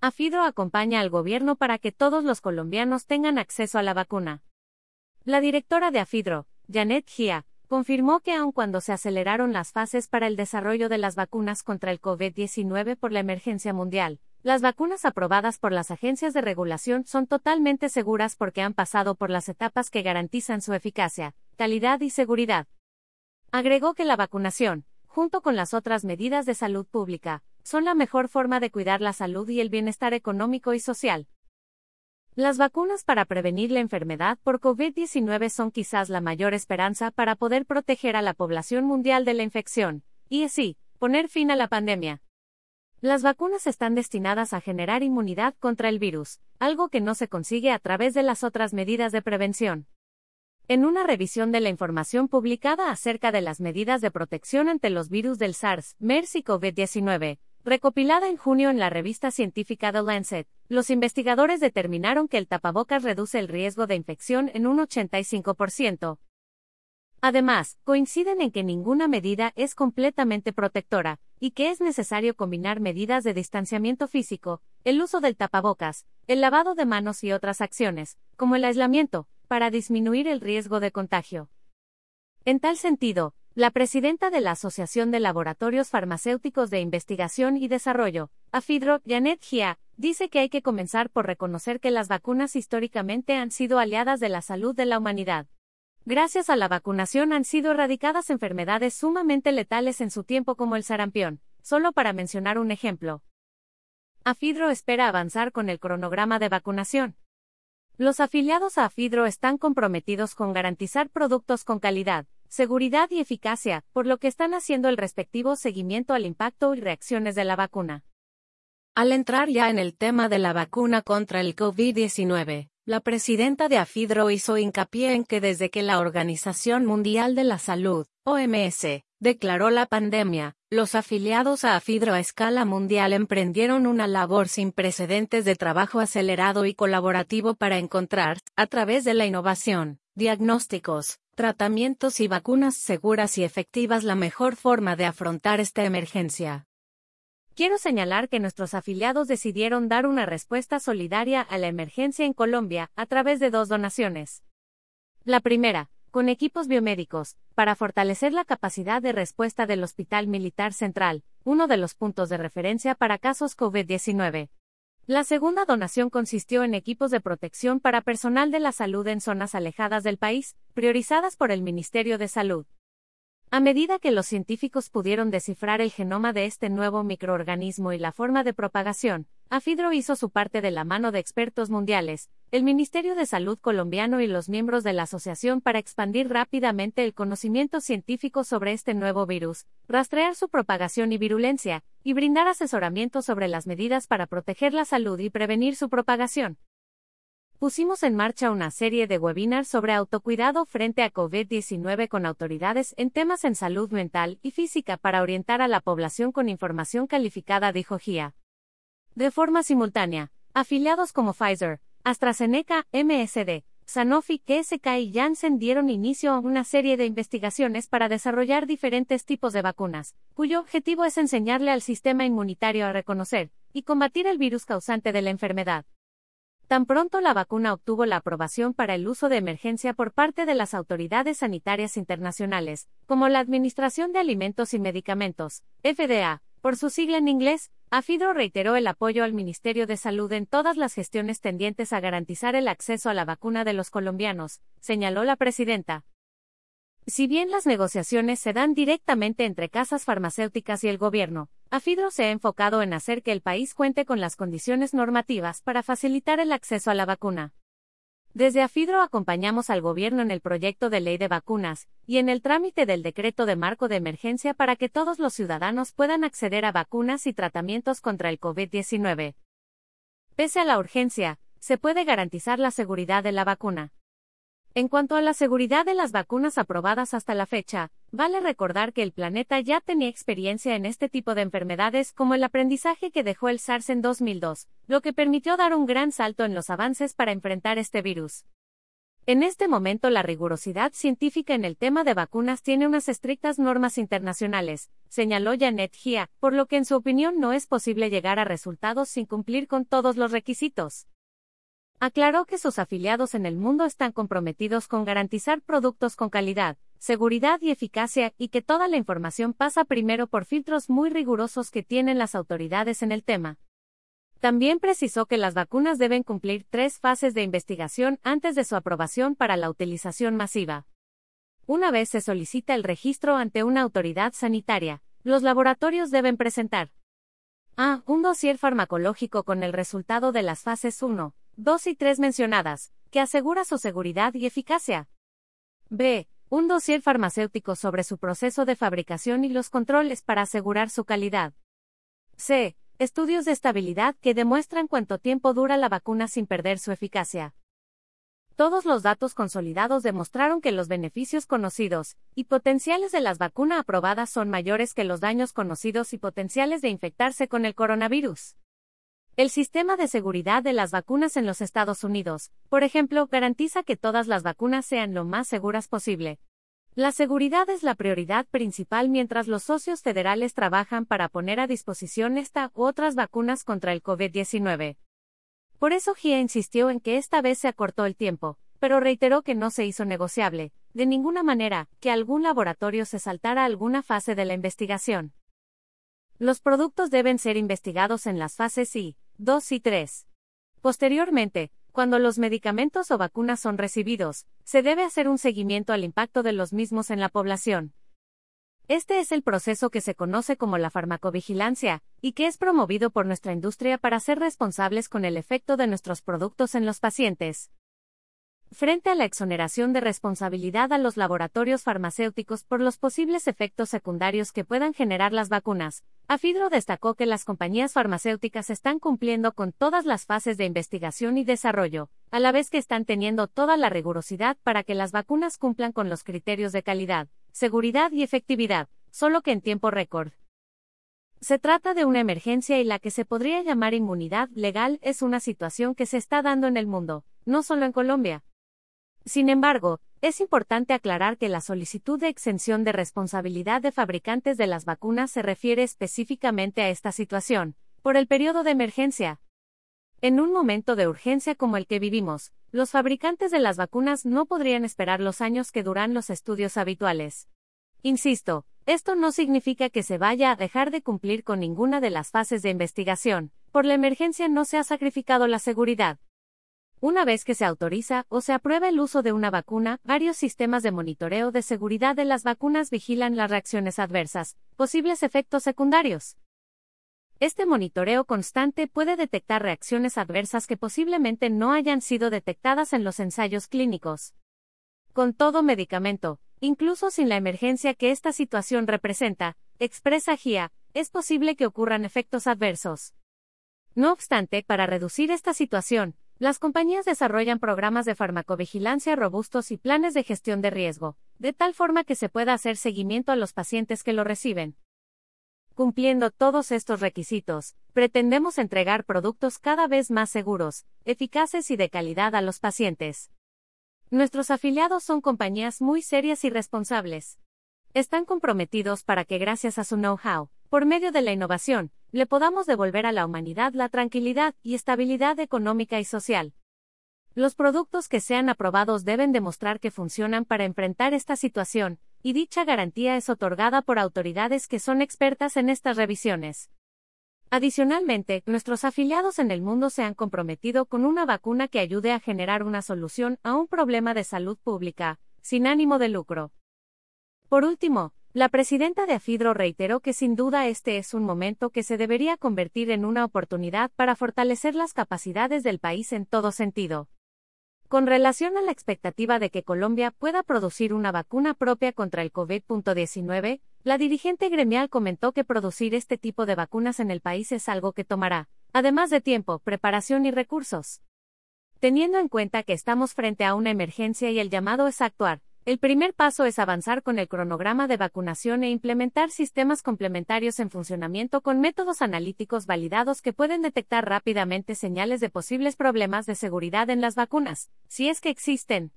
AFIDRO acompaña al gobierno para que todos los colombianos tengan acceso a la vacuna. La directora de AFIDRO, Janet Gia, confirmó que aun cuando se aceleraron las fases para el desarrollo de las vacunas contra el COVID-19 por la emergencia mundial, las vacunas aprobadas por las agencias de regulación son totalmente seguras porque han pasado por las etapas que garantizan su eficacia, calidad y seguridad. Agregó que la vacunación, junto con las otras medidas de salud pública, son la mejor forma de cuidar la salud y el bienestar económico y social. Las vacunas para prevenir la enfermedad por COVID-19 son quizás la mayor esperanza para poder proteger a la población mundial de la infección, y así, poner fin a la pandemia. Las vacunas están destinadas a generar inmunidad contra el virus, algo que no se consigue a través de las otras medidas de prevención. En una revisión de la información publicada acerca de las medidas de protección ante los virus del SARS, MERS y COVID-19, recopilada en junio en la revista científica The Lancet, los investigadores determinaron que el tapabocas reduce el riesgo de infección en un 85%. Además, coinciden en que ninguna medida es completamente protectora, y que es necesario combinar medidas de distanciamiento físico, el uso del tapabocas, el lavado de manos y otras acciones, como el aislamiento, para disminuir el riesgo de contagio. En tal sentido, la presidenta de la Asociación de Laboratorios Farmacéuticos de Investigación y Desarrollo, AFIDRO, Janet Gia, dice que hay que comenzar por reconocer que las vacunas históricamente han sido aliadas de la salud de la humanidad. Gracias a la vacunación han sido erradicadas enfermedades sumamente letales en su tiempo como el sarampión, solo para mencionar un ejemplo. AFIDRO espera avanzar con el cronograma de vacunación. Los afiliados a AFIDRO están comprometidos con garantizar productos con calidad, seguridad y eficacia, por lo que están haciendo el respectivo seguimiento al impacto y reacciones de la vacuna. Al entrar ya en el tema de la vacuna contra el COVID-19, la presidenta de AFIDRO hizo hincapié en que desde que la Organización Mundial de la Salud, OMS, declaró la pandemia, los afiliados a AFIDRO a escala mundial emprendieron una labor sin precedentes de trabajo acelerado y colaborativo para encontrar, a través de la innovación, diagnósticos, tratamientos y vacunas seguras y efectivas la mejor forma de afrontar esta emergencia. Quiero señalar que nuestros afiliados decidieron dar una respuesta solidaria a la emergencia en Colombia a través de dos donaciones. La primera, con equipos biomédicos, para fortalecer la capacidad de respuesta del Hospital Militar Central, uno de los puntos de referencia para casos COVID-19. La segunda donación consistió en equipos de protección para personal de la salud en zonas alejadas del país, priorizadas por el Ministerio de Salud. A medida que los científicos pudieron descifrar el genoma de este nuevo microorganismo y la forma de propagación, Afidro hizo su parte de la mano de expertos mundiales, el Ministerio de Salud colombiano y los miembros de la asociación para expandir rápidamente el conocimiento científico sobre este nuevo virus, rastrear su propagación y virulencia, y brindar asesoramiento sobre las medidas para proteger la salud y prevenir su propagación pusimos en marcha una serie de webinars sobre autocuidado frente a COVID-19 con autoridades en temas en salud mental y física para orientar a la población con información calificada, dijo GIA. De forma simultánea, afiliados como Pfizer, AstraZeneca, MSD, Sanofi, GSK y Janssen dieron inicio a una serie de investigaciones para desarrollar diferentes tipos de vacunas, cuyo objetivo es enseñarle al sistema inmunitario a reconocer y combatir el virus causante de la enfermedad. Tan pronto la vacuna obtuvo la aprobación para el uso de emergencia por parte de las autoridades sanitarias internacionales, como la Administración de Alimentos y Medicamentos, FDA, por su sigla en inglés, AFIDRO reiteró el apoyo al Ministerio de Salud en todas las gestiones tendientes a garantizar el acceso a la vacuna de los colombianos, señaló la presidenta. Si bien las negociaciones se dan directamente entre casas farmacéuticas y el gobierno, AFIDRO se ha enfocado en hacer que el país cuente con las condiciones normativas para facilitar el acceso a la vacuna. Desde AFIDRO acompañamos al gobierno en el proyecto de ley de vacunas y en el trámite del decreto de marco de emergencia para que todos los ciudadanos puedan acceder a vacunas y tratamientos contra el COVID-19. Pese a la urgencia, se puede garantizar la seguridad de la vacuna. En cuanto a la seguridad de las vacunas aprobadas hasta la fecha, vale recordar que el planeta ya tenía experiencia en este tipo de enfermedades como el aprendizaje que dejó el SARS en 2002, lo que permitió dar un gran salto en los avances para enfrentar este virus. En este momento la rigurosidad científica en el tema de vacunas tiene unas estrictas normas internacionales, señaló Janet Gia, por lo que en su opinión no es posible llegar a resultados sin cumplir con todos los requisitos. Aclaró que sus afiliados en el mundo están comprometidos con garantizar productos con calidad, seguridad y eficacia y que toda la información pasa primero por filtros muy rigurosos que tienen las autoridades en el tema. También precisó que las vacunas deben cumplir tres fases de investigación antes de su aprobación para la utilización masiva. Una vez se solicita el registro ante una autoridad sanitaria, los laboratorios deben presentar a. Un dossier farmacológico con el resultado de las fases 1, 2 y 3 mencionadas, que asegura su seguridad y eficacia. b. Un dossier farmacéutico sobre su proceso de fabricación y los controles para asegurar su calidad. c estudios de estabilidad que demuestran cuánto tiempo dura la vacuna sin perder su eficacia. Todos los datos consolidados demostraron que los beneficios conocidos y potenciales de las vacunas aprobadas son mayores que los daños conocidos y potenciales de infectarse con el coronavirus. El sistema de seguridad de las vacunas en los Estados Unidos, por ejemplo, garantiza que todas las vacunas sean lo más seguras posible, la seguridad es la prioridad principal mientras los socios federales trabajan para poner a disposición esta u otras vacunas contra el COVID-19. Por eso GIA insistió en que esta vez se acortó el tiempo, pero reiteró que no se hizo negociable, de ninguna manera, que algún laboratorio se saltara alguna fase de la investigación. Los productos deben ser investigados en las fases I, 2 y 3. Posteriormente, cuando los medicamentos o vacunas son recibidos, se debe hacer un seguimiento al impacto de los mismos en la población. Este es el proceso que se conoce como la farmacovigilancia, y que es promovido por nuestra industria para ser responsables con el efecto de nuestros productos en los pacientes. Frente a la exoneración de responsabilidad a los laboratorios farmacéuticos por los posibles efectos secundarios que puedan generar las vacunas, Afidro destacó que las compañías farmacéuticas están cumpliendo con todas las fases de investigación y desarrollo, a la vez que están teniendo toda la rigurosidad para que las vacunas cumplan con los criterios de calidad, seguridad y efectividad, solo que en tiempo récord. Se trata de una emergencia y la que se podría llamar inmunidad legal es una situación que se está dando en el mundo, no solo en Colombia, sin embargo, es importante aclarar que la solicitud de exención de responsabilidad de fabricantes de las vacunas se refiere específicamente a esta situación, por el periodo de emergencia. En un momento de urgencia como el que vivimos, los fabricantes de las vacunas no podrían esperar los años que duran los estudios habituales. Insisto, esto no significa que se vaya a dejar de cumplir con ninguna de las fases de investigación, por la emergencia no se ha sacrificado la seguridad, una vez que se autoriza o se aprueba el uso de una vacuna, varios sistemas de monitoreo de seguridad de las vacunas vigilan las reacciones adversas, posibles efectos secundarios. Este monitoreo constante puede detectar reacciones adversas que posiblemente no hayan sido detectadas en los ensayos clínicos. Con todo medicamento, incluso sin la emergencia que esta situación representa, expresa GIA, es posible que ocurran efectos adversos. No obstante, para reducir esta situación, las compañías desarrollan programas de farmacovigilancia robustos y planes de gestión de riesgo, de tal forma que se pueda hacer seguimiento a los pacientes que lo reciben. Cumpliendo todos estos requisitos, pretendemos entregar productos cada vez más seguros, eficaces y de calidad a los pacientes. Nuestros afiliados son compañías muy serias y responsables. Están comprometidos para que gracias a su know-how, por medio de la innovación, le podamos devolver a la humanidad la tranquilidad y estabilidad económica y social. Los productos que sean aprobados deben demostrar que funcionan para enfrentar esta situación, y dicha garantía es otorgada por autoridades que son expertas en estas revisiones. Adicionalmente, nuestros afiliados en el mundo se han comprometido con una vacuna que ayude a generar una solución a un problema de salud pública, sin ánimo de lucro. Por último, la presidenta de Afidro reiteró que sin duda este es un momento que se debería convertir en una oportunidad para fortalecer las capacidades del país en todo sentido. Con relación a la expectativa de que Colombia pueda producir una vacuna propia contra el COVID-19, la dirigente gremial comentó que producir este tipo de vacunas en el país es algo que tomará, además de tiempo, preparación y recursos. Teniendo en cuenta que estamos frente a una emergencia y el llamado es actuar, el primer paso es avanzar con el cronograma de vacunación e implementar sistemas complementarios en funcionamiento con métodos analíticos validados que pueden detectar rápidamente señales de posibles problemas de seguridad en las vacunas, si es que existen,